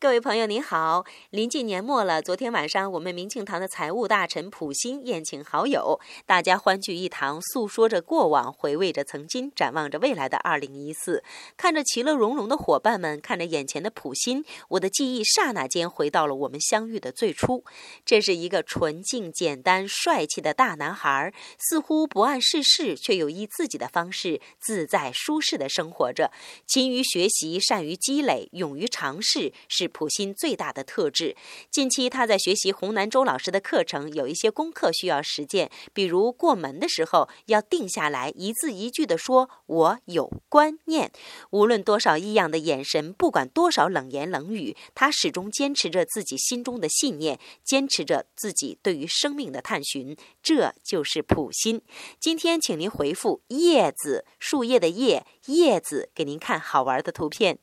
各位朋友您好，临近年末了，昨天晚上我们明庆堂的财务大臣普新宴请好友，大家欢聚一堂，诉说着过往，回味着曾经，展望着未来的二零一四。看着其乐融融的伙伴们，看着眼前的普新，我的记忆刹那间回到了我们相遇的最初。这是一个纯净、简单、帅气的大男孩，似乎不谙世事，却又以自己的方式自在舒适的生活着。勤于学习，善于积累，勇于尝试，是。普心最大的特质。近期他在学习洪南周老师的课程，有一些功课需要实践，比如过门的时候要定下来，一字一句的说“我有观念”。无论多少异样的眼神，不管多少冷言冷语，他始终坚持着自己心中的信念，坚持着自己对于生命的探寻。这就是普心。今天请您回复“叶子”，树叶的叶，叶子，给您看好玩的图片。